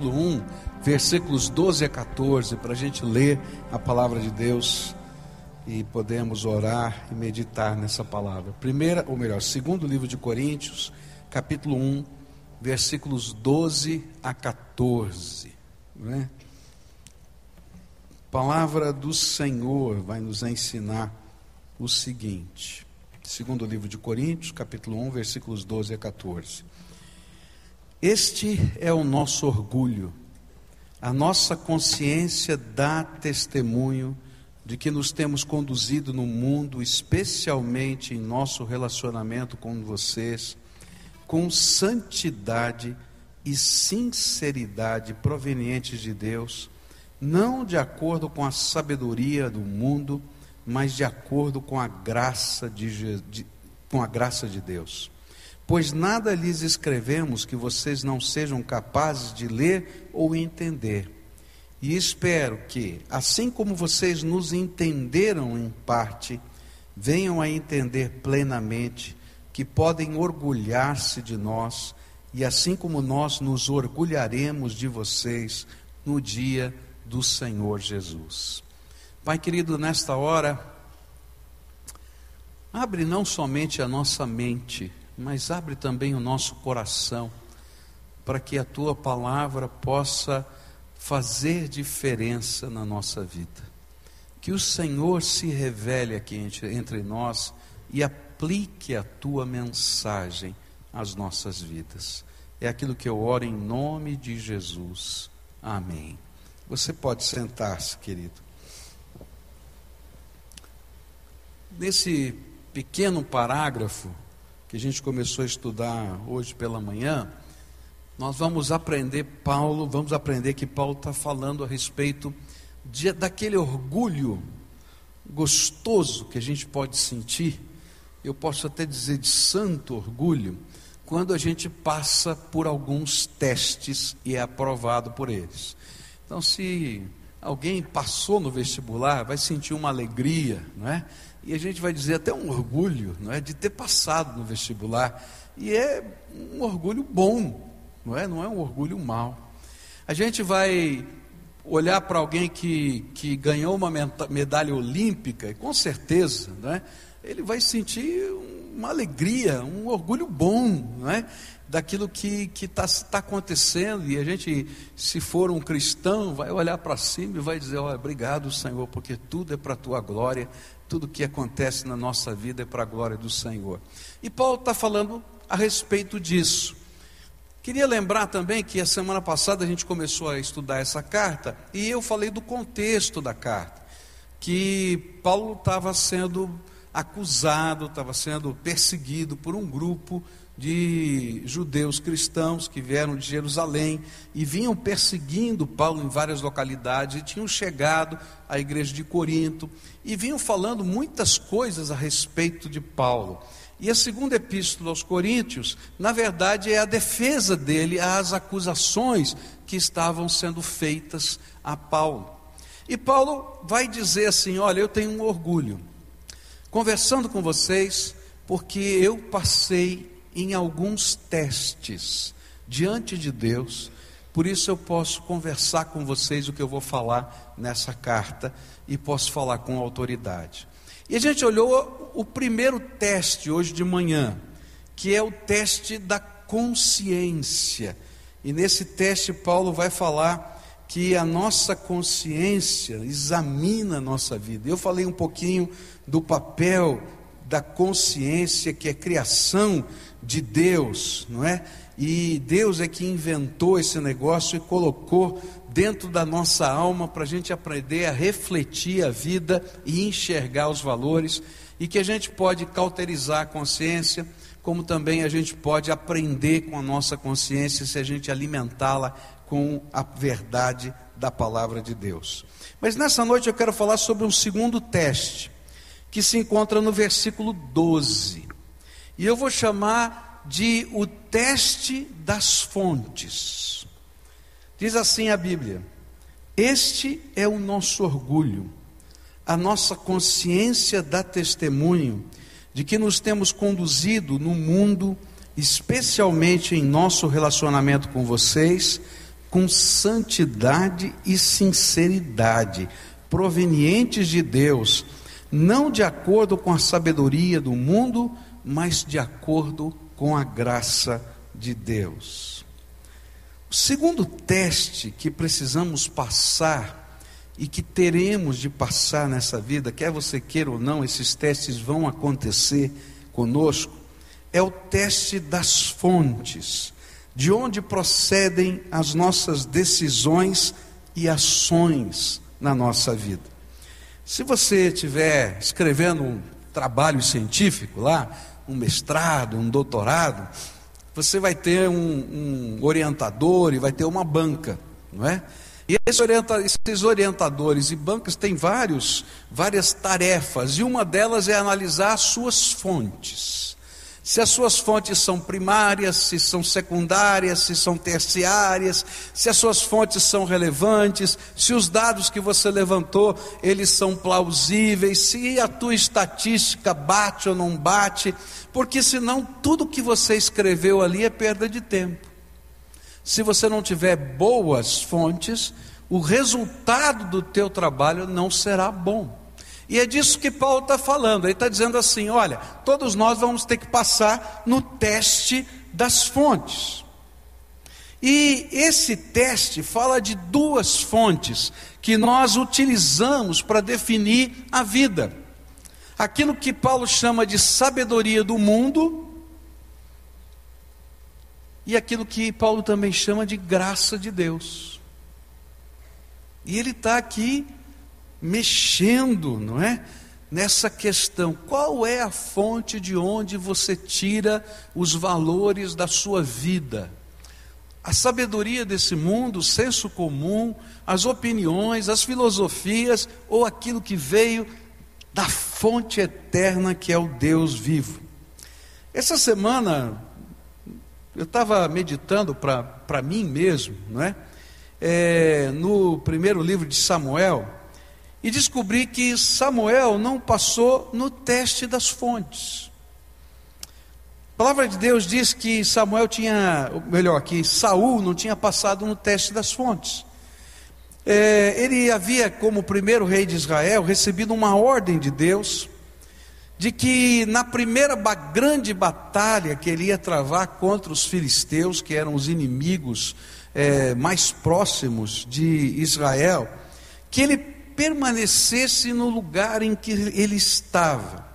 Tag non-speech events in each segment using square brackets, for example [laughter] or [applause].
capítulo 1, versículos 12 a 14, para a gente ler a palavra de Deus e podemos orar e meditar nessa palavra. Primeira, ou melhor, segundo livro de Coríntios, capítulo 1, versículos 12 a 14. Não é? palavra do Senhor vai nos ensinar o seguinte. Segundo livro de Coríntios, capítulo 1, versículos 12 a 14. Este é o nosso orgulho. A nossa consciência dá testemunho de que nos temos conduzido no mundo, especialmente em nosso relacionamento com vocês, com santidade e sinceridade provenientes de Deus não de acordo com a sabedoria do mundo, mas de acordo com a graça de, de, com a graça de Deus. Pois nada lhes escrevemos que vocês não sejam capazes de ler ou entender. E espero que, assim como vocês nos entenderam em parte, venham a entender plenamente que podem orgulhar-se de nós, e assim como nós nos orgulharemos de vocês no dia do Senhor Jesus. Pai querido, nesta hora, abre não somente a nossa mente, mas abre também o nosso coração, para que a tua palavra possa fazer diferença na nossa vida. Que o Senhor se revele aqui entre nós e aplique a tua mensagem às nossas vidas. É aquilo que eu oro em nome de Jesus. Amém. Você pode sentar-se, querido. Nesse pequeno parágrafo que a gente começou a estudar hoje pela manhã, nós vamos aprender Paulo, vamos aprender que Paulo está falando a respeito de, daquele orgulho gostoso que a gente pode sentir, eu posso até dizer de santo orgulho, quando a gente passa por alguns testes e é aprovado por eles. Então, se alguém passou no vestibular, vai sentir uma alegria, não é? E a gente vai dizer até um orgulho, não é, de ter passado no vestibular. E é um orgulho bom, não é? Não é um orgulho mau. A gente vai olhar para alguém que, que ganhou uma medalha olímpica, e com certeza, não é? Ele vai sentir uma alegria, um orgulho bom, não é? daquilo que está tá acontecendo, e a gente, se for um cristão, vai olhar para cima e vai dizer: Olha, obrigado, Senhor, porque tudo é para a tua glória, tudo que acontece na nossa vida é para a glória do Senhor. E Paulo está falando a respeito disso. Queria lembrar também que a semana passada a gente começou a estudar essa carta e eu falei do contexto da carta, que Paulo estava sendo acusado, estava sendo perseguido por um grupo de judeus cristãos que vieram de Jerusalém e vinham perseguindo Paulo em várias localidades e tinham chegado à igreja de Corinto e vinham falando muitas coisas a respeito de Paulo. E a segunda epístola aos Coríntios, na verdade, é a defesa dele às acusações que estavam sendo feitas a Paulo. E Paulo vai dizer assim: Olha, eu tenho um orgulho, conversando com vocês, porque eu passei em alguns testes diante de Deus. Por isso eu posso conversar com vocês o que eu vou falar nessa carta e posso falar com autoridade. E a gente olhou o primeiro teste hoje de manhã, que é o teste da consciência. E nesse teste Paulo vai falar que a nossa consciência examina a nossa vida. Eu falei um pouquinho do papel da consciência, que é criação de Deus, não é? E Deus é que inventou esse negócio e colocou dentro da nossa alma para a gente aprender a refletir a vida e enxergar os valores, e que a gente pode cauterizar a consciência, como também a gente pode aprender com a nossa consciência se a gente alimentá-la com a verdade da palavra de Deus. Mas nessa noite eu quero falar sobre um segundo teste, que se encontra no versículo 12. E eu vou chamar de o teste das fontes. Diz assim a Bíblia: Este é o nosso orgulho, a nossa consciência dá testemunho de que nos temos conduzido no mundo, especialmente em nosso relacionamento com vocês, com santidade e sinceridade, provenientes de Deus, não de acordo com a sabedoria do mundo, mas de acordo com a graça de Deus. O segundo teste que precisamos passar e que teremos de passar nessa vida, quer você queira ou não, esses testes vão acontecer conosco, é o teste das fontes, de onde procedem as nossas decisões e ações na nossa vida. Se você estiver escrevendo um trabalho científico lá, um mestrado, um doutorado, você vai ter um, um orientador e vai ter uma banca, não é? E esses, orienta esses orientadores e bancos têm vários, várias tarefas, e uma delas é analisar as suas fontes. Se as suas fontes são primárias, se são secundárias, se são terciárias, se as suas fontes são relevantes, se os dados que você levantou, eles são plausíveis, se a tua estatística bate ou não bate, porque senão tudo que você escreveu ali é perda de tempo. Se você não tiver boas fontes, o resultado do teu trabalho não será bom. E é disso que Paulo está falando. Ele está dizendo assim: olha, todos nós vamos ter que passar no teste das fontes. E esse teste fala de duas fontes que nós utilizamos para definir a vida. Aquilo que Paulo chama de sabedoria do mundo e aquilo que Paulo também chama de graça de Deus. E ele está aqui mexendo, não é? Nessa questão, qual é a fonte de onde você tira os valores da sua vida? A sabedoria desse mundo, o senso comum, as opiniões, as filosofias ou aquilo que veio da fonte eterna que é o Deus vivo. Essa semana eu estava meditando para mim mesmo, não é? é? No primeiro livro de Samuel, e descobri que Samuel não passou no teste das fontes. A palavra de Deus diz que Samuel tinha, melhor, que Saul não tinha passado no teste das fontes. É, ele havia, como primeiro rei de Israel, recebido uma ordem de Deus de que na primeira grande batalha que ele ia travar contra os filisteus, que eram os inimigos é, mais próximos de Israel, que ele permanecesse no lugar em que ele estava,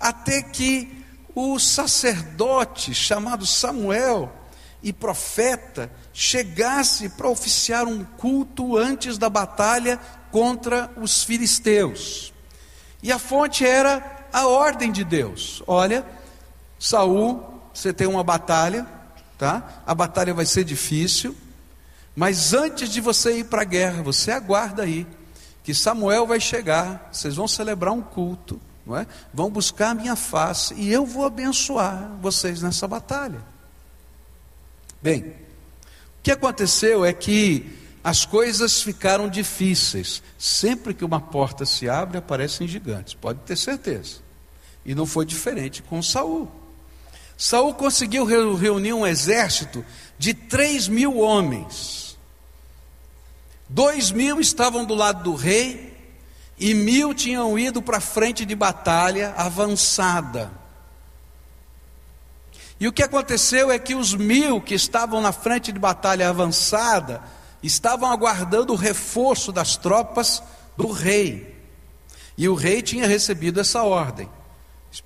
até que o sacerdote chamado Samuel e profeta chegasse para oficiar um culto antes da batalha contra os filisteus. E a fonte era a ordem de Deus. Olha, Saul, você tem uma batalha, tá? A batalha vai ser difícil, mas antes de você ir para a guerra, você aguarda aí que Samuel vai chegar, vocês vão celebrar um culto, não é? Vão buscar a minha face e eu vou abençoar vocês nessa batalha. Bem, o que aconteceu é que as coisas ficaram difíceis. Sempre que uma porta se abre, aparecem gigantes, pode ter certeza. E não foi diferente com Saul. Saul conseguiu reunir um exército de 3 mil homens. Dois mil estavam do lado do rei e mil tinham ido para a frente de batalha avançada. E o que aconteceu é que os mil que estavam na frente de batalha avançada estavam aguardando o reforço das tropas do rei. E o rei tinha recebido essa ordem: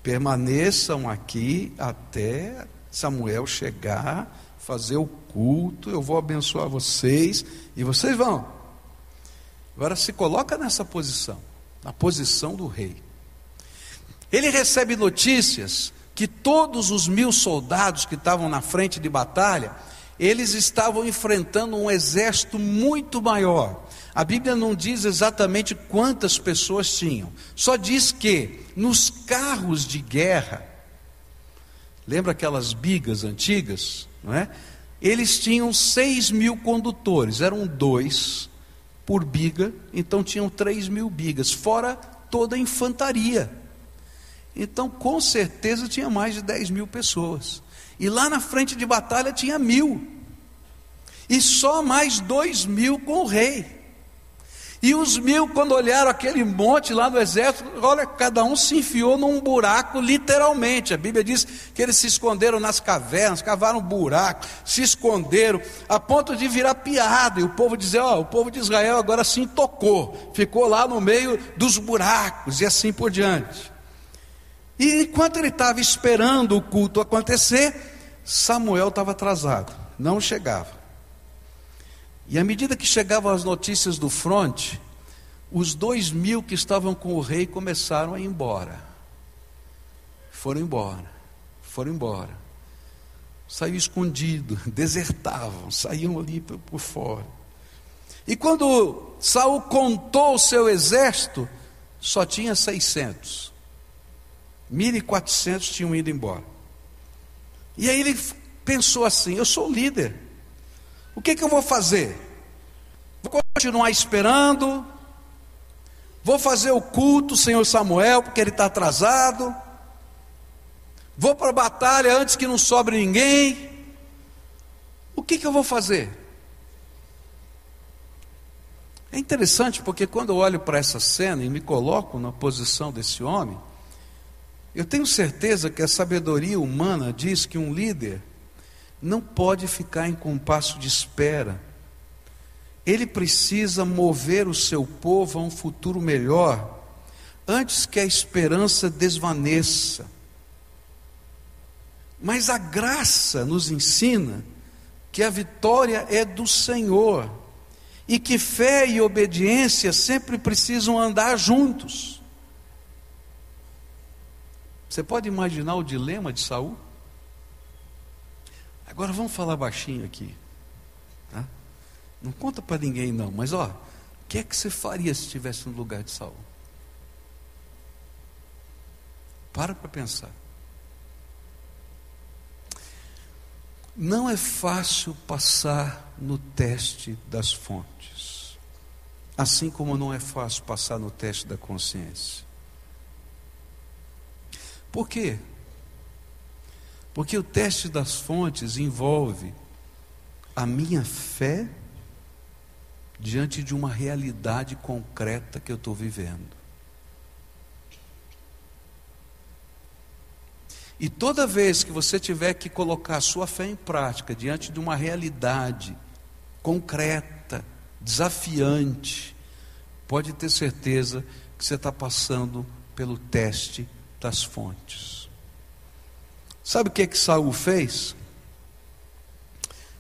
permaneçam aqui até Samuel chegar, fazer o culto, eu vou abençoar vocês e vocês vão. Agora se coloca nessa posição, na posição do rei. Ele recebe notícias que todos os mil soldados que estavam na frente de batalha eles estavam enfrentando um exército muito maior. A Bíblia não diz exatamente quantas pessoas tinham, só diz que nos carros de guerra, lembra aquelas bigas antigas, não é? Eles tinham seis mil condutores, eram dois por biga, então tinham três mil bigas, fora toda a infantaria. Então, com certeza, tinha mais de dez mil pessoas. E lá na frente de batalha tinha mil. e só mais dois mil com o rei. E os mil, quando olharam aquele monte lá no exército, olha, cada um se enfiou num buraco, literalmente. A Bíblia diz que eles se esconderam nas cavernas, cavaram buraco, se esconderam, a ponto de virar piada. E o povo dizer: Ó, oh, o povo de Israel agora sim tocou, ficou lá no meio dos buracos e assim por diante. E enquanto ele estava esperando o culto acontecer, Samuel estava atrasado, não chegava. E à medida que chegavam as notícias do fronte, os dois mil que estavam com o rei começaram a ir embora. Foram embora, foram embora. Saiu escondido, [laughs] desertavam, saíam ali por fora. E quando Saul contou o seu exército, só tinha 600. 1.400 tinham ido embora. E aí ele pensou assim: eu sou líder. O que, que eu vou fazer? Vou continuar esperando? Vou fazer o culto, Senhor Samuel, porque ele está atrasado? Vou para a batalha antes que não sobre ninguém? O que, que eu vou fazer? É interessante porque quando eu olho para essa cena e me coloco na posição desse homem, eu tenho certeza que a sabedoria humana diz que um líder não pode ficar em compasso de espera. Ele precisa mover o seu povo a um futuro melhor, antes que a esperança desvaneça. Mas a graça nos ensina que a vitória é do Senhor e que fé e obediência sempre precisam andar juntos. Você pode imaginar o dilema de Saul? Agora vamos falar baixinho aqui. Tá? Não conta para ninguém não, mas ó, o que é que você faria se estivesse no lugar de Saul? Para para pensar. Não é fácil passar no teste das fontes, assim como não é fácil passar no teste da consciência. Por quê? Porque o teste das fontes envolve a minha fé diante de uma realidade concreta que eu estou vivendo. E toda vez que você tiver que colocar a sua fé em prática diante de uma realidade concreta, desafiante, pode ter certeza que você está passando pelo teste das fontes. Sabe o que que Saul fez?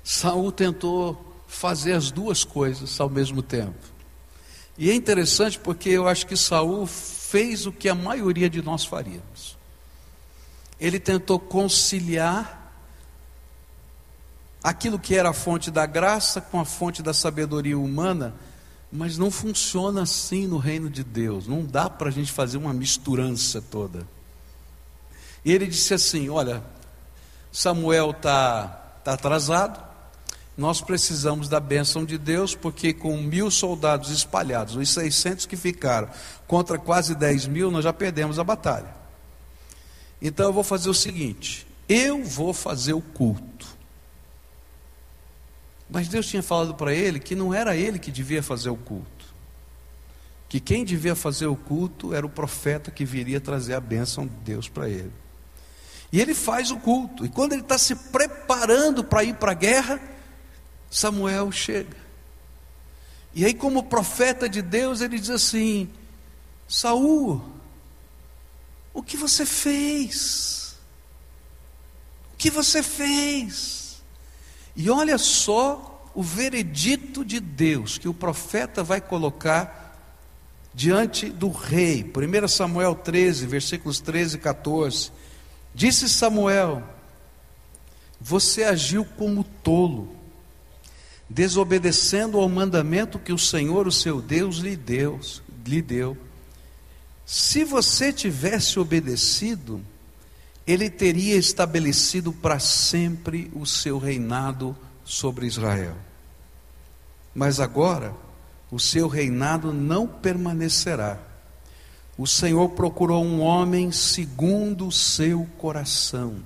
Saul tentou fazer as duas coisas ao mesmo tempo. E é interessante porque eu acho que Saul fez o que a maioria de nós faríamos. Ele tentou conciliar aquilo que era a fonte da graça com a fonte da sabedoria humana, mas não funciona assim no reino de Deus. Não dá para a gente fazer uma misturança toda. E ele disse assim: Olha, Samuel está tá atrasado, nós precisamos da bênção de Deus, porque com mil soldados espalhados, os 600 que ficaram, contra quase 10 mil, nós já perdemos a batalha. Então eu vou fazer o seguinte: eu vou fazer o culto. Mas Deus tinha falado para ele que não era ele que devia fazer o culto. Que quem devia fazer o culto era o profeta que viria trazer a bênção de Deus para ele. E ele faz o culto. E quando ele está se preparando para ir para a guerra, Samuel chega. E aí, como profeta de Deus, ele diz assim: Saul, o que você fez? O que você fez? E olha só o veredito de Deus que o profeta vai colocar diante do rei. 1 Samuel 13, versículos 13 e 14. Disse Samuel: Você agiu como tolo, desobedecendo ao mandamento que o Senhor, o seu Deus, lhe deu. Lhe deu. Se você tivesse obedecido, ele teria estabelecido para sempre o seu reinado sobre Israel. Mas agora, o seu reinado não permanecerá o Senhor procurou um homem segundo o seu coração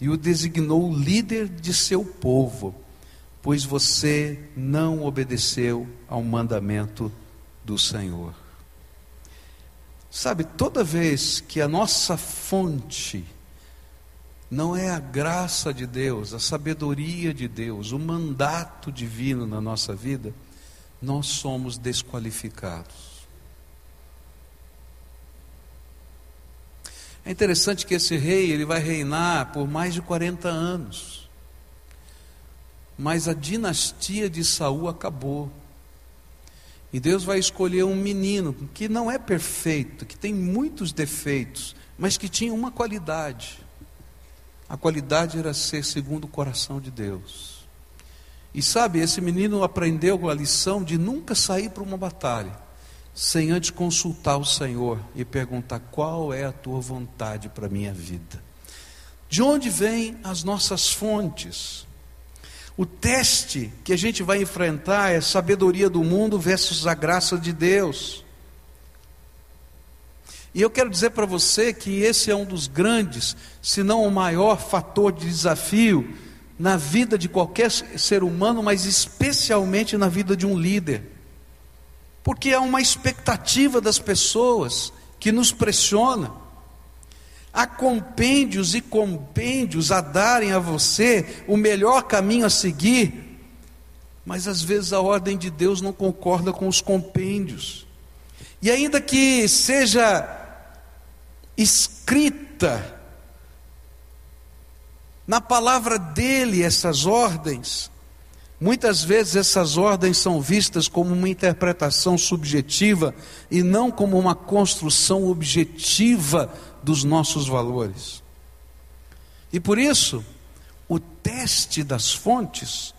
e o designou líder de seu povo, pois você não obedeceu ao mandamento do Senhor. Sabe, toda vez que a nossa fonte não é a graça de Deus, a sabedoria de Deus, o mandato divino na nossa vida, nós somos desqualificados. É interessante que esse rei, ele vai reinar por mais de 40 anos. Mas a dinastia de Saul acabou. E Deus vai escolher um menino que não é perfeito, que tem muitos defeitos, mas que tinha uma qualidade. A qualidade era ser segundo o coração de Deus. E sabe, esse menino aprendeu a lição de nunca sair para uma batalha sem antes consultar o Senhor e perguntar qual é a tua vontade para a minha vida. De onde vêm as nossas fontes? O teste que a gente vai enfrentar é sabedoria do mundo versus a graça de Deus. E eu quero dizer para você que esse é um dos grandes, se não o maior fator de desafio na vida de qualquer ser humano, mas especialmente na vida de um líder. Porque há uma expectativa das pessoas que nos pressiona. Há compêndios e compêndios a darem a você o melhor caminho a seguir, mas às vezes a ordem de Deus não concorda com os compêndios. E ainda que seja escrita na palavra dele essas ordens, muitas vezes essas ordens são vistas como uma interpretação subjetiva e não como uma construção objetiva dos nossos valores. E por isso, o teste das fontes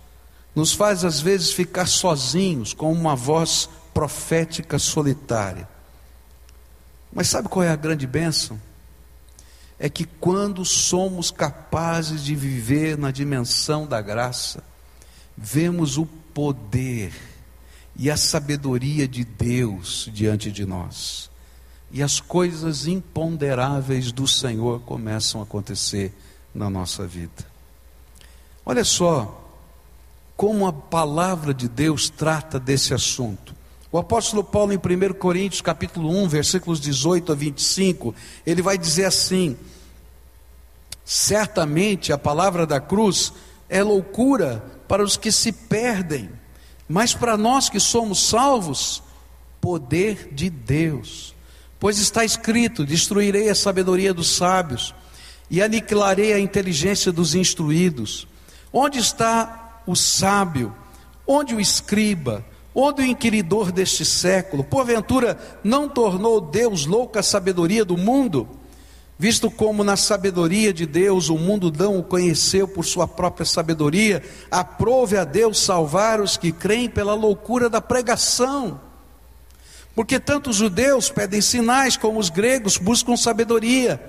nos faz às vezes ficar sozinhos com uma voz profética solitária. Mas sabe qual é a grande bênção? É que quando somos capazes de viver na dimensão da graça, vemos o poder e a sabedoria de Deus diante de nós e as coisas imponderáveis do Senhor começam a acontecer na nossa vida. Olha só como a palavra de Deus trata desse assunto. O apóstolo Paulo em 1 Coríntios, capítulo 1, versículos 18 a 25, ele vai dizer assim: Certamente a palavra da cruz é loucura para os que se perdem, mas para nós que somos salvos, poder de Deus. Pois está escrito: Destruirei a sabedoria dos sábios e aniquilarei a inteligência dos instruídos. Onde está o sábio? Onde o escriba? Onde o inquiridor deste século? Porventura não tornou Deus louca a sabedoria do mundo? Visto como na sabedoria de Deus o mundo não o conheceu por sua própria sabedoria, aprove a Deus salvar os que creem pela loucura da pregação. Porque tanto os judeus pedem sinais como os gregos buscam sabedoria.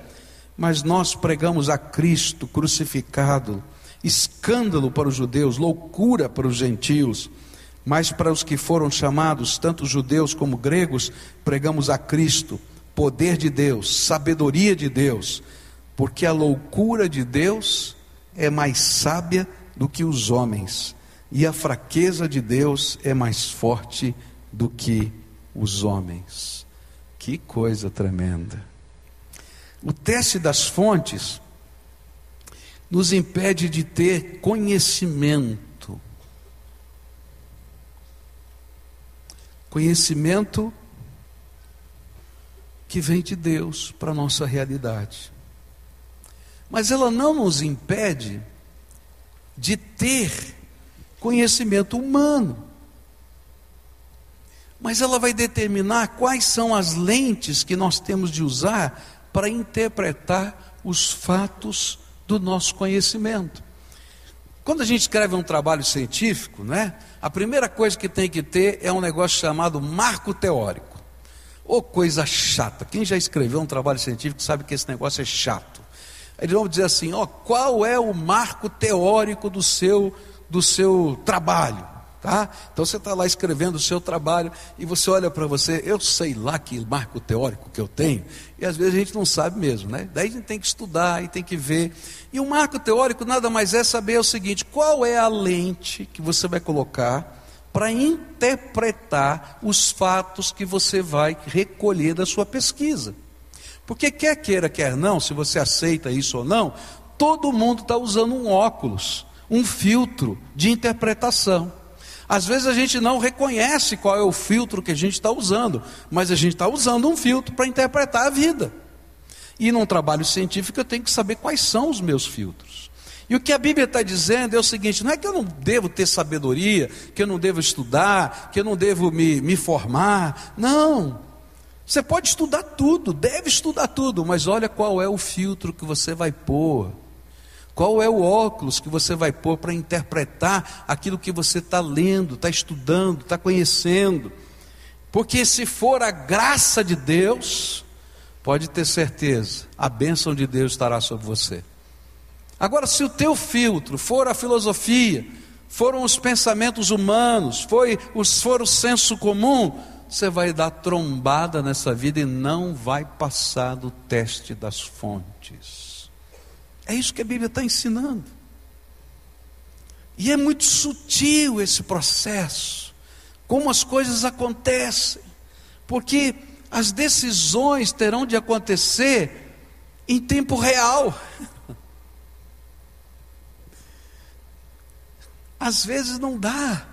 Mas nós pregamos a Cristo crucificado, escândalo para os judeus, loucura para os gentios. Mas para os que foram chamados, tanto judeus como gregos, pregamos a Cristo, poder de Deus, sabedoria de Deus, porque a loucura de Deus é mais sábia do que os homens, e a fraqueza de Deus é mais forte do que os homens. Que coisa tremenda. O teste das fontes nos impede de ter conhecimento. Conhecimento que vem de Deus para a nossa realidade. Mas ela não nos impede de ter conhecimento humano mas ela vai determinar quais são as lentes que nós temos de usar para interpretar os fatos do nosso conhecimento. Quando a gente escreve um trabalho científico, né, a primeira coisa que tem que ter é um negócio chamado marco teórico. Ô oh, coisa chata. Quem já escreveu um trabalho científico sabe que esse negócio é chato. Eles vão dizer assim: ó, oh, qual é o marco teórico do seu do seu trabalho? Tá? Então você está lá escrevendo o seu trabalho e você olha para você, eu sei lá que marco teórico que eu tenho, e às vezes a gente não sabe mesmo, né? Daí a gente tem que estudar e tem que ver. E o marco teórico nada mais é saber o seguinte: qual é a lente que você vai colocar para interpretar os fatos que você vai recolher da sua pesquisa. Porque quer queira, quer não, se você aceita isso ou não, todo mundo está usando um óculos, um filtro de interpretação. Às vezes a gente não reconhece qual é o filtro que a gente está usando, mas a gente está usando um filtro para interpretar a vida. E num trabalho científico eu tenho que saber quais são os meus filtros. E o que a Bíblia está dizendo é o seguinte: não é que eu não devo ter sabedoria, que eu não devo estudar, que eu não devo me, me formar. Não. Você pode estudar tudo, deve estudar tudo, mas olha qual é o filtro que você vai pôr. Qual é o óculos que você vai pôr para interpretar aquilo que você está lendo, está estudando, está conhecendo? Porque se for a graça de Deus, pode ter certeza, a bênção de Deus estará sobre você. Agora, se o teu filtro for a filosofia, foram os pensamentos humanos, foi, os, for o senso comum, você vai dar trombada nessa vida e não vai passar do teste das fontes. É isso que a Bíblia está ensinando. E é muito sutil esse processo, como as coisas acontecem, porque as decisões terão de acontecer em tempo real. [laughs] Às vezes não dá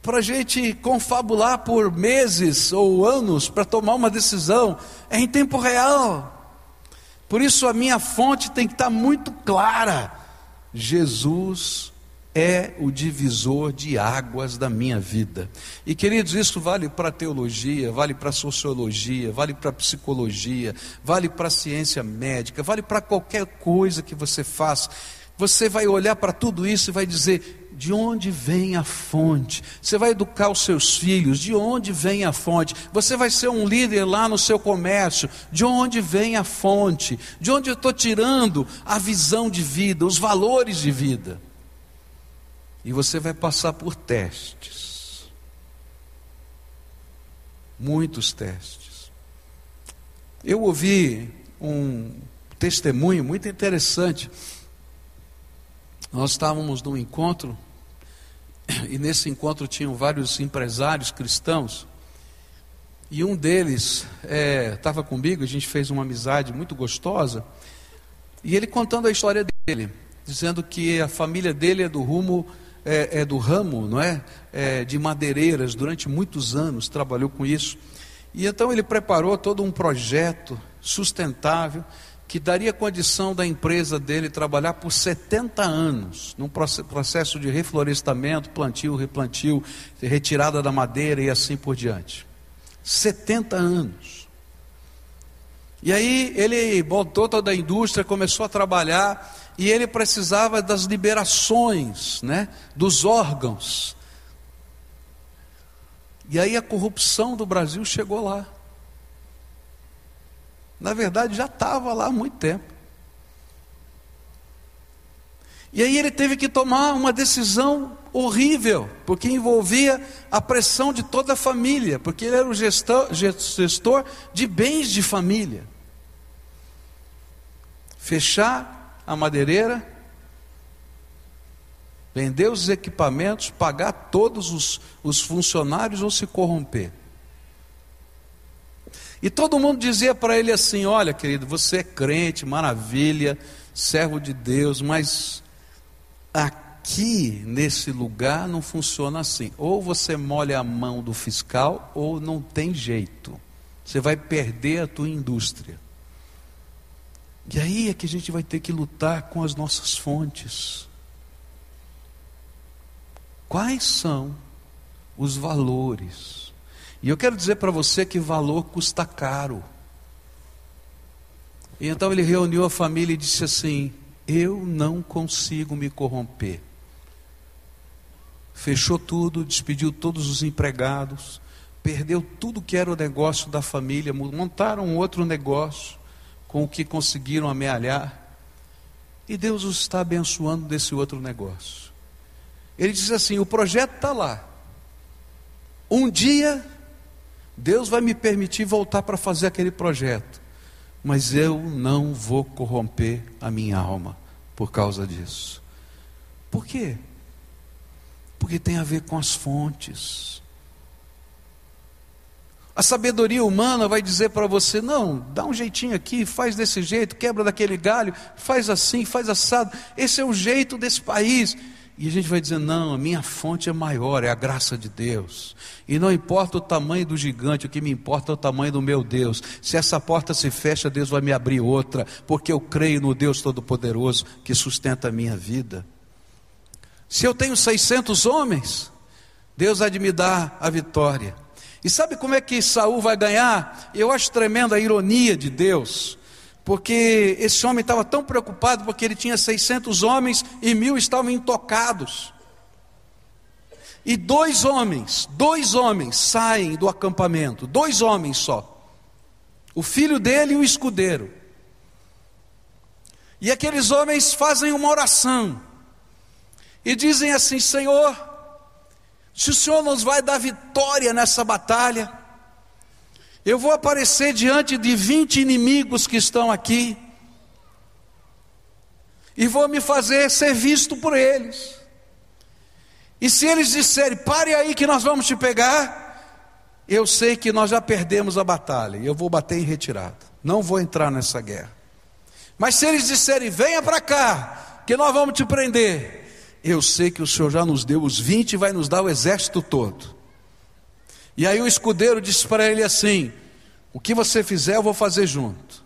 para a gente confabular por meses ou anos para tomar uma decisão, é em tempo real. Por isso a minha fonte tem que estar muito clara. Jesus é o divisor de águas da minha vida. E queridos, isso vale para teologia, vale para sociologia, vale para psicologia, vale para ciência médica, vale para qualquer coisa que você faça. Você vai olhar para tudo isso e vai dizer: de onde vem a fonte? Você vai educar os seus filhos, de onde vem a fonte? Você vai ser um líder lá no seu comércio, de onde vem a fonte? De onde eu estou tirando a visão de vida, os valores de vida? E você vai passar por testes, muitos testes. Eu ouvi um testemunho muito interessante. Nós estávamos num encontro e nesse encontro tinham vários empresários cristãos. E um deles estava é, comigo, a gente fez uma amizade muito gostosa. E ele contando a história dele, dizendo que a família dele é do rumo, é, é do ramo, não é? é? De madeireiras, durante muitos anos trabalhou com isso. E então ele preparou todo um projeto sustentável que daria condição da empresa dele trabalhar por 70 anos, num processo de reflorestamento, plantio, replantio, retirada da madeira e assim por diante. 70 anos. E aí ele botou toda a indústria, começou a trabalhar, e ele precisava das liberações, né, dos órgãos. E aí a corrupção do Brasil chegou lá. Na verdade, já estava lá há muito tempo. E aí ele teve que tomar uma decisão horrível, porque envolvia a pressão de toda a família, porque ele era o gestor, gestor de bens de família. Fechar a madeireira, vender os equipamentos, pagar todos os, os funcionários ou se corromper. E todo mundo dizia para ele assim: Olha, querido, você é crente, maravilha, servo de Deus, mas aqui nesse lugar não funciona assim. Ou você molha a mão do fiscal, ou não tem jeito. Você vai perder a tua indústria. E aí é que a gente vai ter que lutar com as nossas fontes. Quais são os valores? E eu quero dizer para você que valor custa caro. E então ele reuniu a família e disse assim: Eu não consigo me corromper. Fechou tudo, despediu todos os empregados, perdeu tudo que era o negócio da família, montaram outro negócio com o que conseguiram amealhar. E Deus os está abençoando desse outro negócio. Ele diz assim: o projeto está lá. Um dia, Deus vai me permitir voltar para fazer aquele projeto, mas eu não vou corromper a minha alma por causa disso. Por quê? Porque tem a ver com as fontes. A sabedoria humana vai dizer para você: não, dá um jeitinho aqui, faz desse jeito, quebra daquele galho, faz assim, faz assado. Esse é o jeito desse país. E a gente vai dizer: não, a minha fonte é maior, é a graça de Deus. E não importa o tamanho do gigante, o que me importa é o tamanho do meu Deus. Se essa porta se fecha, Deus vai me abrir outra, porque eu creio no Deus Todo-Poderoso que sustenta a minha vida. Se eu tenho 600 homens, Deus de me dar a vitória. E sabe como é que Saul vai ganhar? Eu acho tremenda a ironia de Deus porque esse homem estava tão preocupado porque ele tinha 600 homens e mil estavam intocados. E dois homens, dois homens saem do acampamento, dois homens só. O filho dele e o escudeiro. E aqueles homens fazem uma oração e dizem assim: Senhor, se o Senhor nos vai dar vitória nessa batalha, eu vou aparecer diante de 20 inimigos que estão aqui, e vou me fazer ser visto por eles. E se eles disserem, pare aí que nós vamos te pegar, eu sei que nós já perdemos a batalha, eu vou bater em retirada, não vou entrar nessa guerra. Mas se eles disserem, venha para cá, que nós vamos te prender, eu sei que o Senhor já nos deu os 20 e vai nos dar o exército todo. E aí o escudeiro disse para ele assim: O que você fizer, eu vou fazer junto.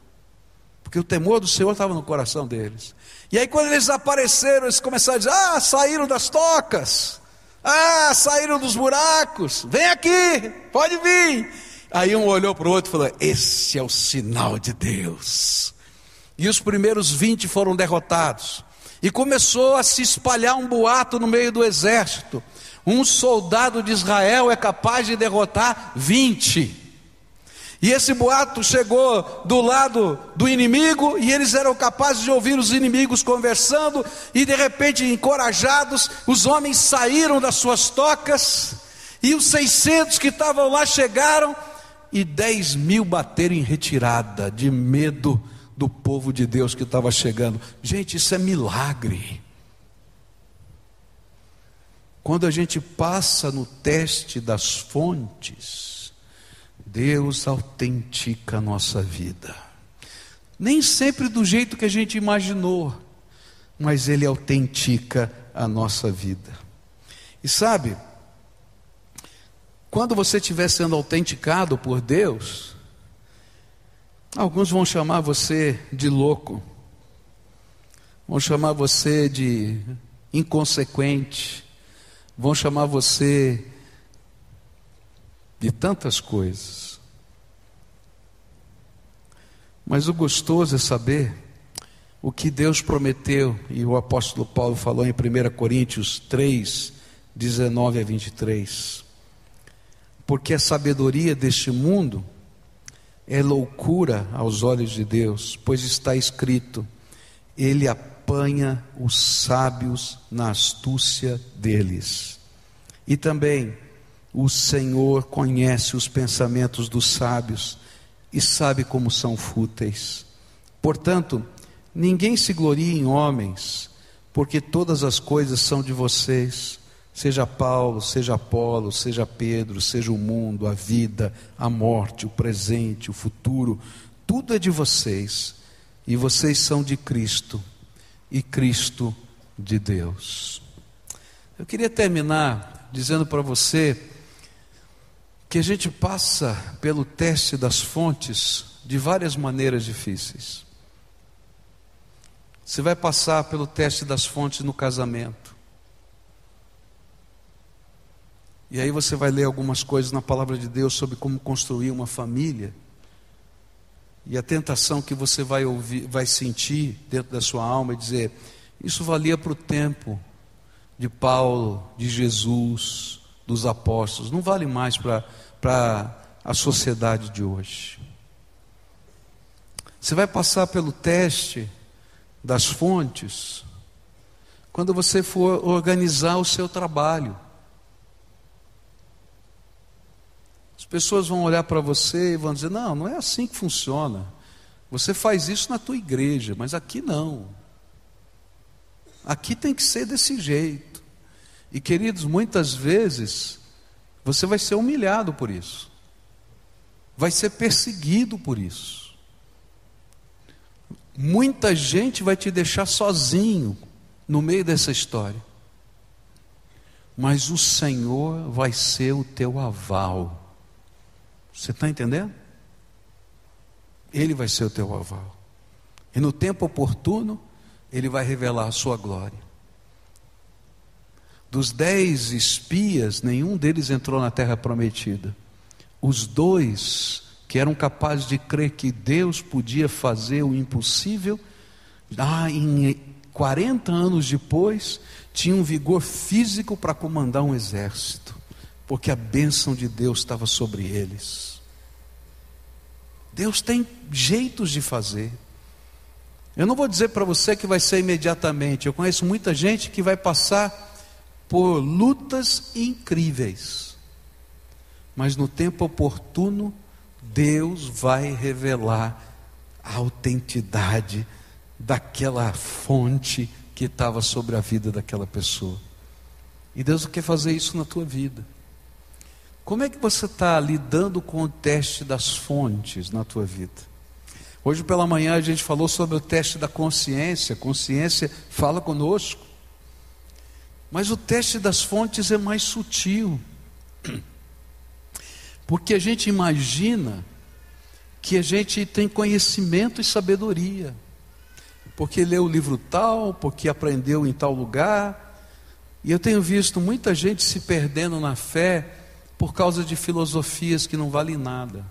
Porque o temor do Senhor estava no coração deles. E aí, quando eles apareceram, eles começaram a dizer: Ah, saíram das tocas. Ah, saíram dos buracos. Vem aqui, pode vir. Aí um olhou para o outro e falou: Esse é o sinal de Deus. E os primeiros 20 foram derrotados. E começou a se espalhar um boato no meio do exército um soldado de Israel é capaz de derrotar 20. E esse boato chegou do lado do inimigo, e eles eram capazes de ouvir os inimigos conversando, e de repente, encorajados, os homens saíram das suas tocas, e os 600 que estavam lá chegaram, e 10 mil bateram em retirada, de medo do povo de Deus que estava chegando. Gente, isso é milagre. Quando a gente passa no teste das fontes, Deus autentica a nossa vida. Nem sempre do jeito que a gente imaginou, mas Ele autentica a nossa vida. E sabe, quando você estiver sendo autenticado por Deus, alguns vão chamar você de louco, vão chamar você de inconsequente, vão chamar você de tantas coisas. Mas o gostoso é saber o que Deus prometeu, e o apóstolo Paulo falou em 1 Coríntios 3, 19 a 23. Porque a sabedoria deste mundo é loucura aos olhos de Deus, pois está escrito: Ele apanha os sábios na astúcia deles. E também o Senhor conhece os pensamentos dos sábios e sabe como são fúteis. Portanto, ninguém se glorie em homens, porque todas as coisas são de vocês. Seja Paulo, seja Apolo, seja Pedro, seja o mundo, a vida, a morte, o presente, o futuro, tudo é de vocês e vocês são de Cristo e Cristo de Deus. Eu queria terminar dizendo para você que a gente passa pelo teste das fontes de várias maneiras difíceis. Você vai passar pelo teste das fontes no casamento. E aí você vai ler algumas coisas na palavra de Deus sobre como construir uma família. E a tentação que você vai ouvir, vai sentir dentro da sua alma e dizer: isso valia para o tempo de Paulo, de Jesus, dos apóstolos, não vale mais para a sociedade de hoje. Você vai passar pelo teste das fontes quando você for organizar o seu trabalho. As pessoas vão olhar para você e vão dizer: não, não é assim que funciona. Você faz isso na tua igreja, mas aqui não. Aqui tem que ser desse jeito. E queridos, muitas vezes você vai ser humilhado por isso, vai ser perseguido por isso. Muita gente vai te deixar sozinho no meio dessa história. Mas o Senhor vai ser o teu aval. Você está entendendo? Ele vai ser o teu aval. E no tempo oportuno, Ele vai revelar a sua glória. Dos dez espias, nenhum deles entrou na terra prometida. Os dois que eram capazes de crer que Deus podia fazer o impossível, ah, em 40 anos depois, tinham vigor físico para comandar um exército, porque a bênção de Deus estava sobre eles. Deus tem jeitos de fazer. Eu não vou dizer para você que vai ser imediatamente, eu conheço muita gente que vai passar por lutas incríveis, mas no tempo oportuno, Deus vai revelar a autenticidade daquela fonte que estava sobre a vida daquela pessoa. E Deus quer fazer isso na tua vida. Como é que você está lidando com o teste das fontes na tua vida? Hoje pela manhã a gente falou sobre o teste da consciência. Consciência fala conosco. Mas o teste das fontes é mais sutil. Porque a gente imagina que a gente tem conhecimento e sabedoria porque leu o livro tal, porque aprendeu em tal lugar. E eu tenho visto muita gente se perdendo na fé por causa de filosofias que não valem nada.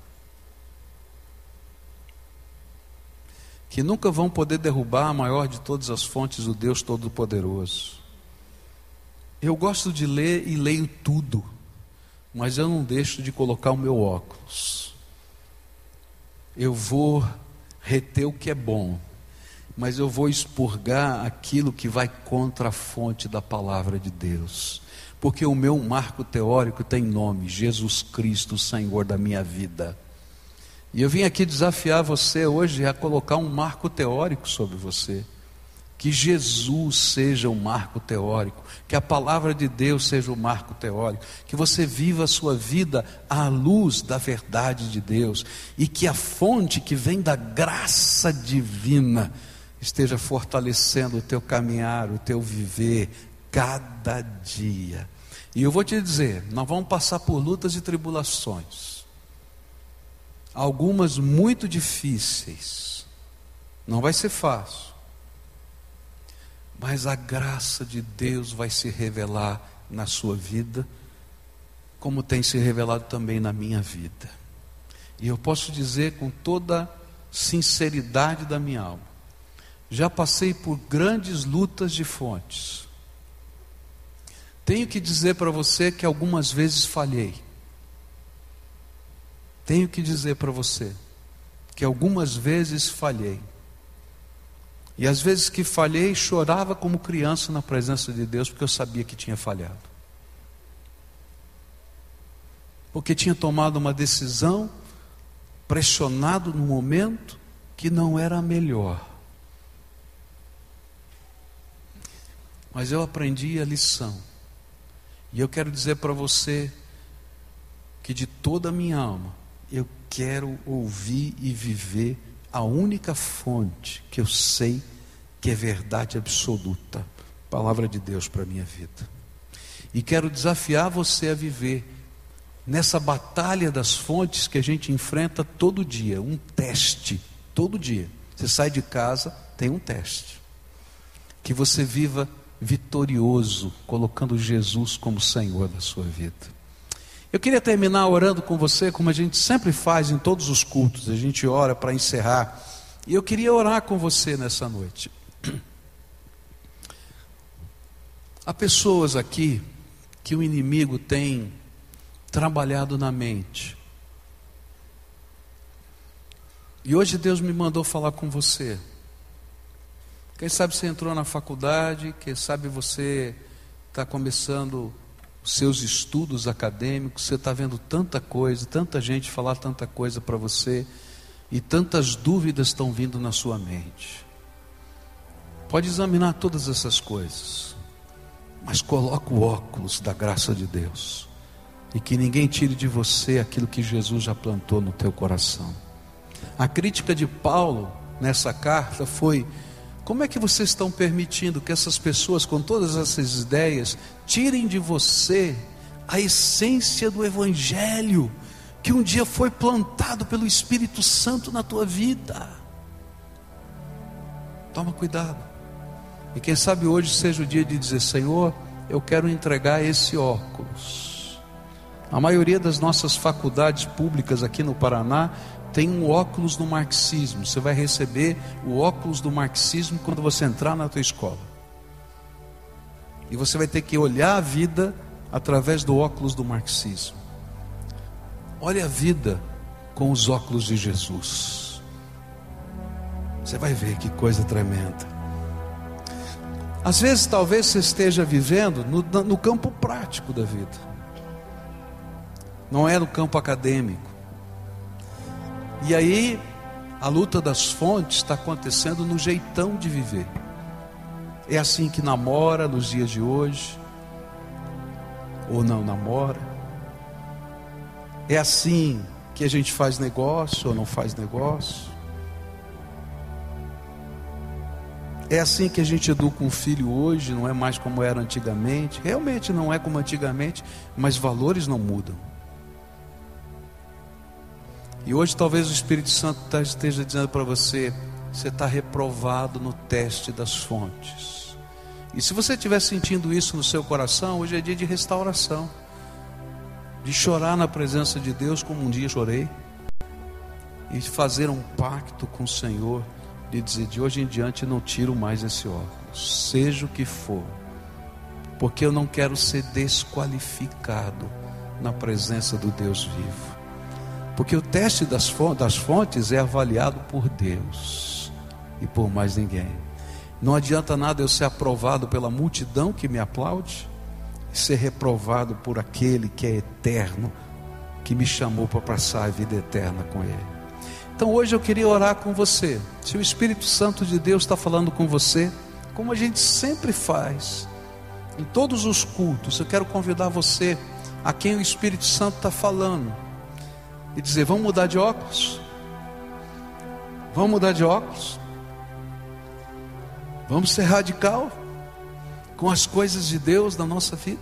Que nunca vão poder derrubar a maior de todas as fontes, o Deus Todo-Poderoso. Eu gosto de ler e leio tudo, mas eu não deixo de colocar o meu óculos. Eu vou reter o que é bom mas eu vou expurgar aquilo que vai contra a fonte da palavra de Deus. Porque o meu marco teórico tem nome: Jesus Cristo, Senhor da minha vida. E eu vim aqui desafiar você hoje a colocar um marco teórico sobre você. Que Jesus seja o marco teórico, que a palavra de Deus seja o marco teórico, que você viva a sua vida à luz da verdade de Deus e que a fonte que vem da graça divina esteja fortalecendo o teu caminhar, o teu viver, cada dia. E eu vou te dizer: nós vamos passar por lutas e tribulações, algumas muito difíceis, não vai ser fácil, mas a graça de Deus vai se revelar na sua vida, como tem se revelado também na minha vida. E eu posso dizer com toda sinceridade da minha alma, já passei por grandes lutas de fontes. Tenho que dizer para você que algumas vezes falhei. Tenho que dizer para você que algumas vezes falhei. E às vezes que falhei, chorava como criança na presença de Deus, porque eu sabia que tinha falhado. Porque tinha tomado uma decisão, pressionado no momento que não era a melhor. Mas eu aprendi a lição. E eu quero dizer para você que de toda a minha alma, eu quero ouvir e viver a única fonte que eu sei que é verdade absoluta palavra de Deus para a minha vida. E quero desafiar você a viver nessa batalha das fontes que a gente enfrenta todo dia, um teste, todo dia. Você sai de casa, tem um teste. Que você viva vitorioso, colocando Jesus como Senhor da sua vida. Eu queria terminar orando com você, como a gente sempre faz em todos os cultos, a gente ora para encerrar. E eu queria orar com você nessa noite. Há pessoas aqui que o inimigo tem trabalhado na mente. E hoje Deus me mandou falar com você. Quem sabe você entrou na faculdade, quem sabe você está começando seus estudos acadêmicos, você está vendo tanta coisa, tanta gente falar tanta coisa para você, e tantas dúvidas estão vindo na sua mente. Pode examinar todas essas coisas, mas coloca o óculos da graça de Deus, e que ninguém tire de você aquilo que Jesus já plantou no teu coração. A crítica de Paulo nessa carta foi: como é que vocês estão permitindo que essas pessoas, com todas essas ideias, tirem de você a essência do Evangelho, que um dia foi plantado pelo Espírito Santo na tua vida? Toma cuidado. E quem sabe hoje seja o dia de dizer: Senhor, eu quero entregar esse óculos. A maioria das nossas faculdades públicas aqui no Paraná tem um óculos do marxismo. Você vai receber o óculos do marxismo quando você entrar na tua escola. E você vai ter que olhar a vida através do óculos do marxismo. Olhe a vida com os óculos de Jesus. Você vai ver que coisa tremenda. Às vezes, talvez você esteja vivendo no, no campo prático da vida, não é no campo acadêmico. E aí, a luta das fontes está acontecendo no jeitão de viver. É assim que namora nos dias de hoje, ou não namora. É assim que a gente faz negócio ou não faz negócio. É assim que a gente educa um filho hoje, não é mais como era antigamente. Realmente não é como antigamente, mas valores não mudam. E hoje talvez o Espírito Santo tá, esteja dizendo para você: você está reprovado no teste das fontes. E se você estiver sentindo isso no seu coração, hoje é dia de restauração, de chorar na presença de Deus como um dia chorei, e fazer um pacto com o Senhor, de dizer: de hoje em diante não tiro mais esse óculos, seja o que for, porque eu não quero ser desqualificado na presença do Deus vivo. Porque o teste das fontes é avaliado por Deus e por mais ninguém. Não adianta nada eu ser aprovado pela multidão que me aplaude e ser reprovado por aquele que é eterno, que me chamou para passar a vida eterna com Ele. Então hoje eu queria orar com você. Se o Espírito Santo de Deus está falando com você, como a gente sempre faz, em todos os cultos, eu quero convidar você a quem o Espírito Santo está falando e dizer: vamos mudar de óculos? Vamos mudar de óculos? Vamos ser radical com as coisas de Deus na nossa vida?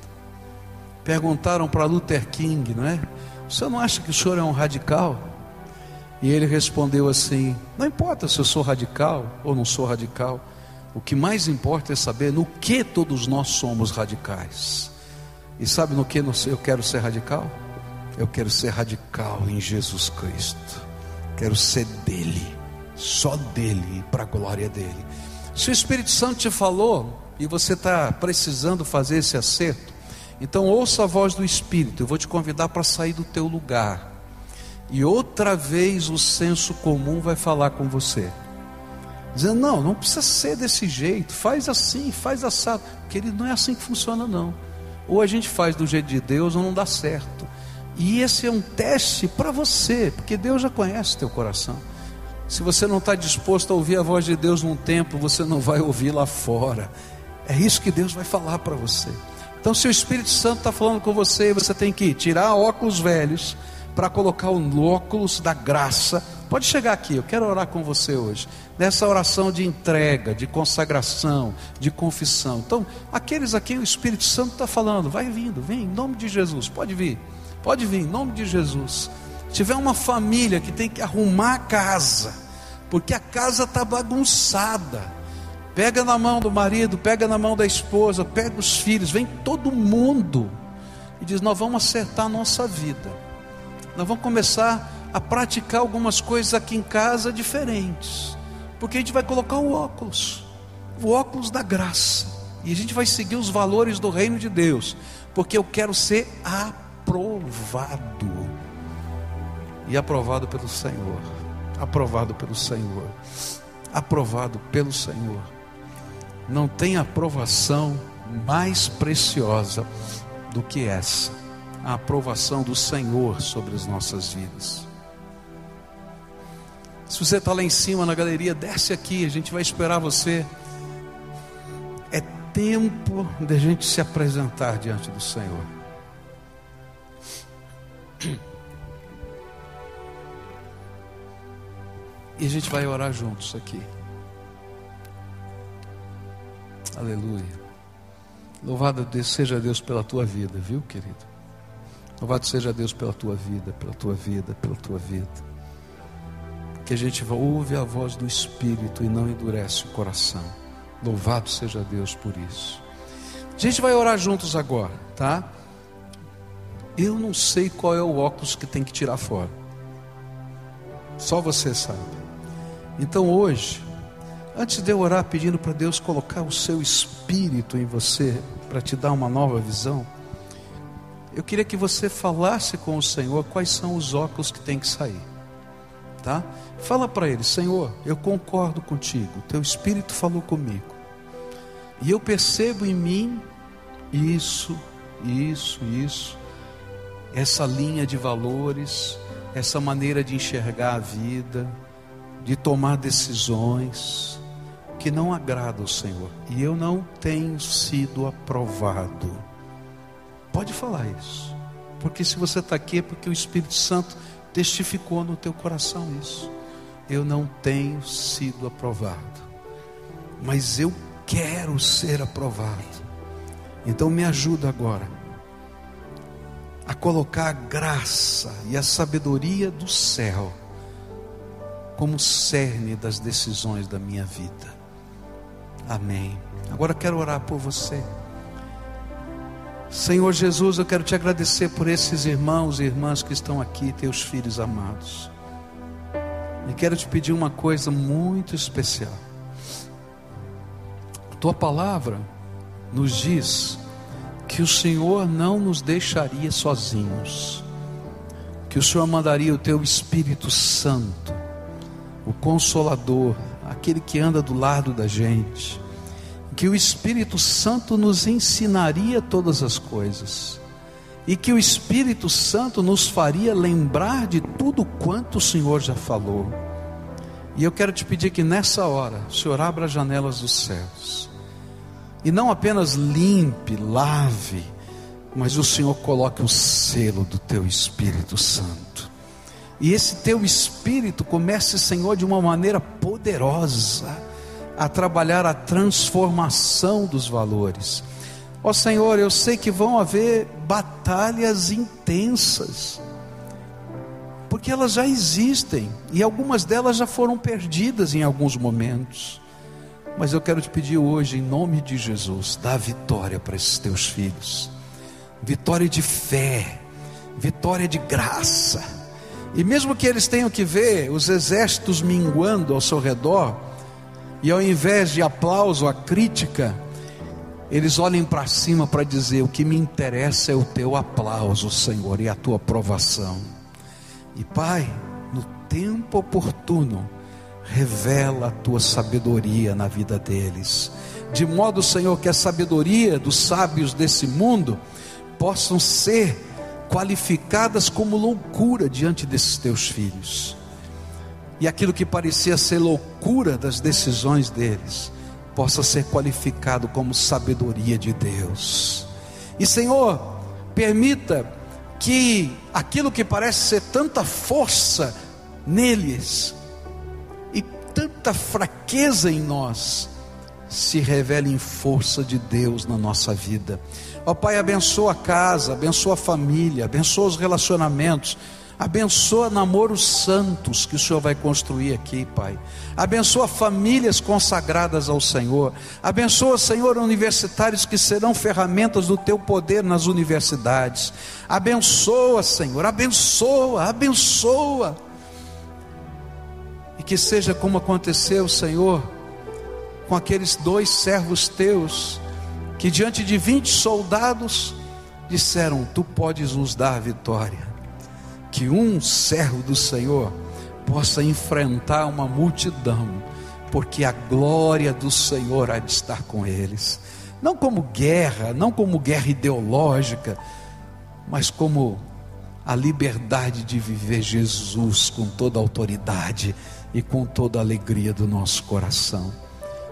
Perguntaram para Luther King, não é? O senhor não acha que o senhor é um radical? E ele respondeu assim: Não importa se eu sou radical ou não sou radical, o que mais importa é saber no que todos nós somos radicais. E sabe no que eu quero ser radical? Eu quero ser radical em Jesus Cristo. Quero ser dele, só dele, para a glória dele. Se o Espírito Santo te falou e você está precisando fazer esse acerto, então ouça a voz do Espírito. Eu vou te convidar para sair do teu lugar. E outra vez o senso comum vai falar com você. Dizendo, não, não precisa ser desse jeito, faz assim, faz assado. Querido, não é assim que funciona, não. Ou a gente faz do jeito de Deus ou não dá certo. E esse é um teste para você, porque Deus já conhece teu coração. Se você não está disposto a ouvir a voz de Deus num tempo, você não vai ouvir lá fora. É isso que Deus vai falar para você. Então, se o Espírito Santo está falando com você, você tem que tirar óculos velhos para colocar o óculos da graça. Pode chegar aqui, eu quero orar com você hoje. Nessa oração de entrega, de consagração, de confissão. Então, aqueles a quem o Espírito Santo está falando, vai vindo, vem, em nome de Jesus, pode vir. Pode vir, em nome de Jesus. Se tiver uma família que tem que arrumar a casa, porque a casa está bagunçada. Pega na mão do marido, pega na mão da esposa, pega os filhos, vem todo mundo e diz: Nós vamos acertar a nossa vida. Nós vamos começar a praticar algumas coisas aqui em casa diferentes, porque a gente vai colocar o óculos, o óculos da graça, e a gente vai seguir os valores do reino de Deus, porque eu quero ser a aprovado. E aprovado pelo Senhor. Aprovado pelo Senhor. Aprovado pelo Senhor. não tem aprovação mais preciosa do que essa, a aprovação do Senhor sobre as nossas vidas. Se você está lá em cima na galeria, desce aqui, a gente vai esperar você. É tempo de a gente se apresentar diante do Senhor. E a gente vai orar juntos aqui. Aleluia. Louvado seja Deus pela tua vida, viu, querido? Louvado seja Deus pela tua vida, pela tua vida, pela tua vida. Que a gente ouve a voz do Espírito e não endurece o coração. Louvado seja Deus por isso. A gente vai orar juntos agora, tá? Eu não sei qual é o óculos que tem que tirar fora. Só você sabe. Então hoje, Antes de eu orar pedindo para Deus colocar o seu espírito em você, para te dar uma nova visão, eu queria que você falasse com o Senhor quais são os óculos que tem que sair. Tá? Fala para ele, Senhor, eu concordo contigo, teu espírito falou comigo. E eu percebo em mim isso, isso, isso, essa linha de valores, essa maneira de enxergar a vida, de tomar decisões que não agrada ao Senhor. E eu não tenho sido aprovado. Pode falar isso. Porque se você está aqui é porque o Espírito Santo testificou no teu coração isso. Eu não tenho sido aprovado. Mas eu quero ser aprovado. Então me ajuda agora a colocar a graça e a sabedoria do céu como cerne das decisões da minha vida. Amém. Agora quero orar por você. Senhor Jesus, eu quero te agradecer por esses irmãos e irmãs que estão aqui, teus filhos amados. E quero te pedir uma coisa muito especial. Tua palavra nos diz que o Senhor não nos deixaria sozinhos, que o Senhor mandaria o teu Espírito Santo, o Consolador, aquele que anda do lado da gente, que o Espírito Santo nos ensinaria todas as coisas, e que o Espírito Santo nos faria lembrar de tudo quanto o Senhor já falou. E eu quero te pedir que nessa hora, o Senhor abra as janelas dos céus, e não apenas limpe, lave, mas o Senhor coloque o selo do teu Espírito Santo. E esse teu espírito comece, Senhor, de uma maneira poderosa a trabalhar a transformação dos valores. Ó oh, Senhor, eu sei que vão haver batalhas intensas, porque elas já existem e algumas delas já foram perdidas em alguns momentos. Mas eu quero te pedir hoje, em nome de Jesus, dá vitória para esses teus filhos, vitória de fé, vitória de graça. E mesmo que eles tenham que ver os exércitos minguando ao seu redor, e ao invés de aplauso, a crítica, eles olhem para cima para dizer: o que me interessa é o teu aplauso, Senhor, e a tua aprovação. E Pai, no tempo oportuno, revela a tua sabedoria na vida deles, de modo, Senhor, que a sabedoria dos sábios desse mundo possam ser qualificadas como loucura diante desses teus filhos e aquilo que parecia ser loucura das decisões deles possa ser qualificado como sabedoria de Deus. E Senhor, permita que aquilo que parece ser tanta força neles e tanta fraqueza em nós se revele em força de Deus na nossa vida. Ó Pai, abençoa a casa, abençoa a família, abençoa os relacionamentos Abençoa namoros santos que o Senhor vai construir aqui, Pai. Abençoa famílias consagradas ao Senhor. Abençoa, Senhor, universitários que serão ferramentas do teu poder nas universidades. Abençoa, Senhor, abençoa, abençoa. E que seja como aconteceu, Senhor, com aqueles dois servos teus, que diante de vinte soldados disseram: Tu podes nos dar vitória que um servo do Senhor possa enfrentar uma multidão porque a glória do Senhor há de estar com eles. Não como guerra, não como guerra ideológica, mas como a liberdade de viver Jesus com toda a autoridade e com toda a alegria do nosso coração.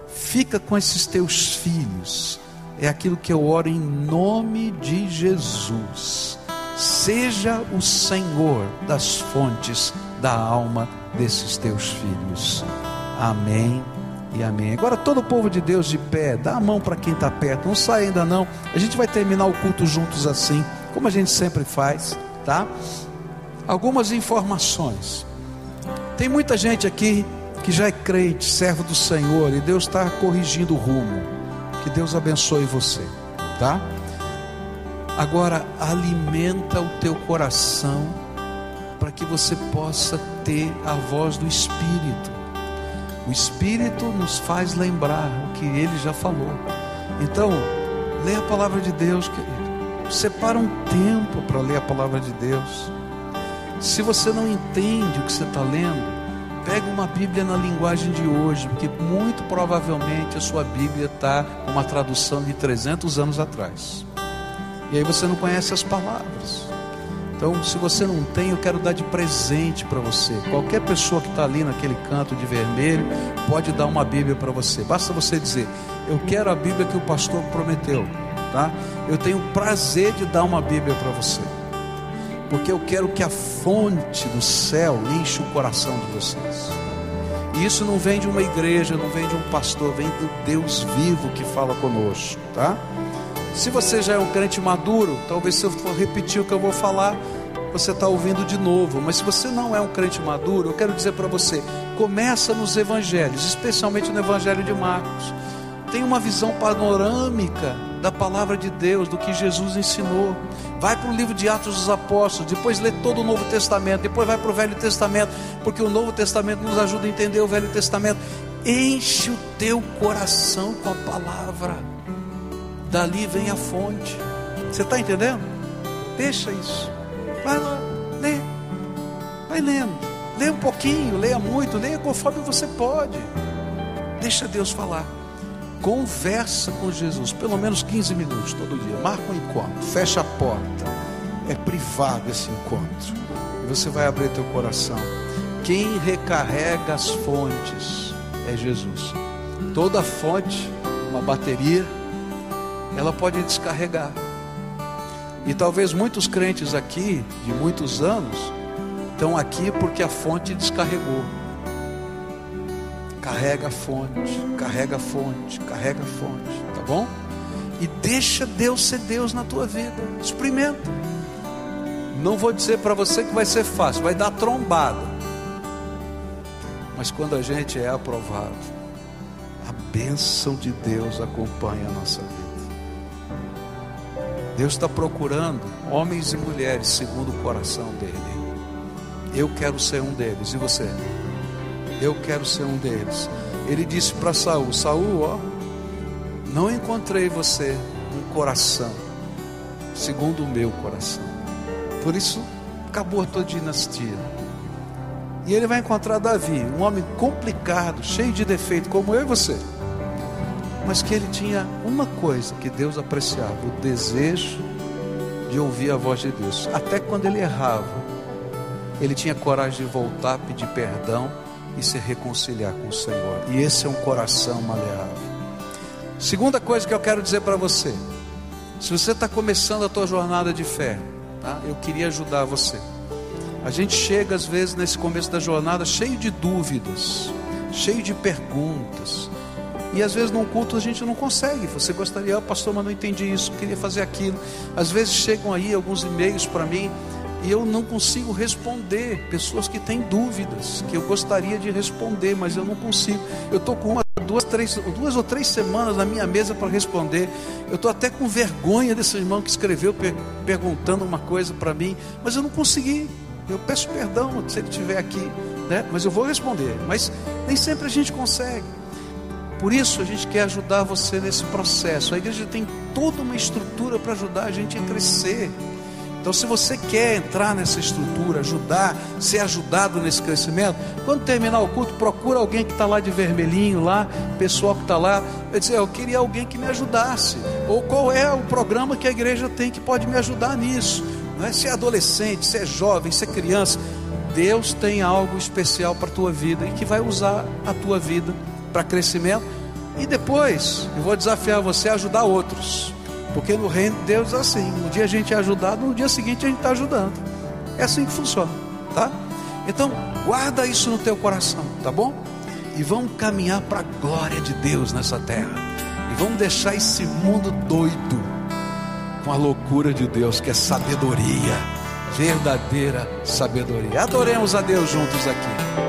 Fica com esses teus filhos, é aquilo que eu oro em nome de Jesus. Seja o Senhor das fontes da alma desses teus filhos. Amém e amém. Agora todo o povo de Deus de pé, dá a mão para quem está perto, não sai ainda não. A gente vai terminar o culto juntos assim, como a gente sempre faz, tá? Algumas informações. Tem muita gente aqui que já é crente, servo do Senhor, e Deus está corrigindo o rumo. Que Deus abençoe você, tá? Agora alimenta o teu coração para que você possa ter a voz do Espírito. O Espírito nos faz lembrar o que ele já falou. Então, leia a palavra de Deus, querido. Separa um tempo para ler a palavra de Deus. Se você não entende o que você está lendo, pega uma Bíblia na linguagem de hoje, porque muito provavelmente a sua Bíblia está com uma tradução de 300 anos atrás. E aí você não conhece as palavras. Então, se você não tem, eu quero dar de presente para você. Qualquer pessoa que está ali naquele canto de vermelho pode dar uma Bíblia para você. Basta você dizer: Eu quero a Bíblia que o pastor prometeu. Tá? Eu tenho prazer de dar uma Bíblia para você, porque eu quero que a fonte do céu enche o coração de vocês. E isso não vem de uma igreja, não vem de um pastor, vem do Deus vivo que fala conosco, tá? Se você já é um crente maduro, talvez se eu for repetir o que eu vou falar, você está ouvindo de novo. Mas se você não é um crente maduro, eu quero dizer para você: começa nos evangelhos, especialmente no evangelho de Marcos. Tem uma visão panorâmica da palavra de Deus, do que Jesus ensinou. Vai para o livro de Atos dos Apóstolos, depois lê todo o Novo Testamento, depois vai para o Velho Testamento, porque o Novo Testamento nos ajuda a entender o Velho Testamento. Enche o teu coração com a palavra, dali vem a fonte. Você está entendendo? Deixa isso, vai lá, lê, vai lendo, lê um pouquinho, leia muito, leia conforme você pode. Deixa Deus falar. Conversa com Jesus, pelo menos 15 minutos todo dia. Marca um encontro, fecha a porta. É privado esse encontro. E você vai abrir teu coração. Quem recarrega as fontes é Jesus. Toda fonte, uma bateria, ela pode descarregar. E talvez muitos crentes aqui, de muitos anos, estão aqui porque a fonte descarregou. Carrega a fonte, carrega a fonte, carrega a fonte, tá bom? E deixa Deus ser Deus na tua vida. Experimenta. Não vou dizer para você que vai ser fácil, vai dar trombada. Mas quando a gente é aprovado, a bênção de Deus acompanha a nossa vida. Deus está procurando homens e mulheres segundo o coração dele. Eu quero ser um deles. E você? Eu quero ser um deles. Ele disse para Saul: Saul, ó, não encontrei você um coração segundo o meu coração. Por isso acabou a tua dinastia. E ele vai encontrar Davi, um homem complicado, cheio de defeito, como eu e você. Mas que ele tinha uma coisa que Deus apreciava: o desejo de ouvir a voz de Deus. Até quando ele errava, ele tinha coragem de voltar, pedir perdão e se reconciliar com o Senhor. E esse é um coração maleável. Segunda coisa que eu quero dizer para você: se você está começando a tua jornada de fé, tá? eu queria ajudar você. A gente chega às vezes nesse começo da jornada cheio de dúvidas, cheio de perguntas. E às vezes num culto a gente não consegue. Você gostaria, oh, pastor, mas não entendi isso, queria fazer aquilo. Às vezes chegam aí alguns e-mails para mim e eu não consigo responder. Pessoas que têm dúvidas, que eu gostaria de responder, mas eu não consigo. Eu estou com uma, duas, três, duas ou três semanas na minha mesa para responder. Eu estou até com vergonha desse irmão que escreveu per, perguntando uma coisa para mim, mas eu não consegui. Eu peço perdão se ele estiver aqui, né? mas eu vou responder. Mas nem sempre a gente consegue. Por isso a gente quer ajudar você nesse processo. A igreja tem toda uma estrutura para ajudar a gente a crescer. Então, se você quer entrar nessa estrutura, ajudar, ser ajudado nesse crescimento, quando terminar o culto, procura alguém que está lá de vermelhinho, lá, pessoal que está lá, vai dizer, eu queria alguém que me ajudasse. Ou qual é o programa que a igreja tem que pode me ajudar nisso. Não é? Se é adolescente, se é jovem, se é criança, Deus tem algo especial para a tua vida e que vai usar a tua vida para crescimento. E depois, eu vou desafiar você a ajudar outros. Porque no reino de Deus é assim: um dia a gente é ajudado, no dia seguinte a gente está ajudando. É assim que funciona, tá? Então, guarda isso no teu coração, tá bom? E vamos caminhar para a glória de Deus nessa terra. E vamos deixar esse mundo doido com a loucura de Deus, que é sabedoria, verdadeira sabedoria. Adoremos a Deus juntos aqui.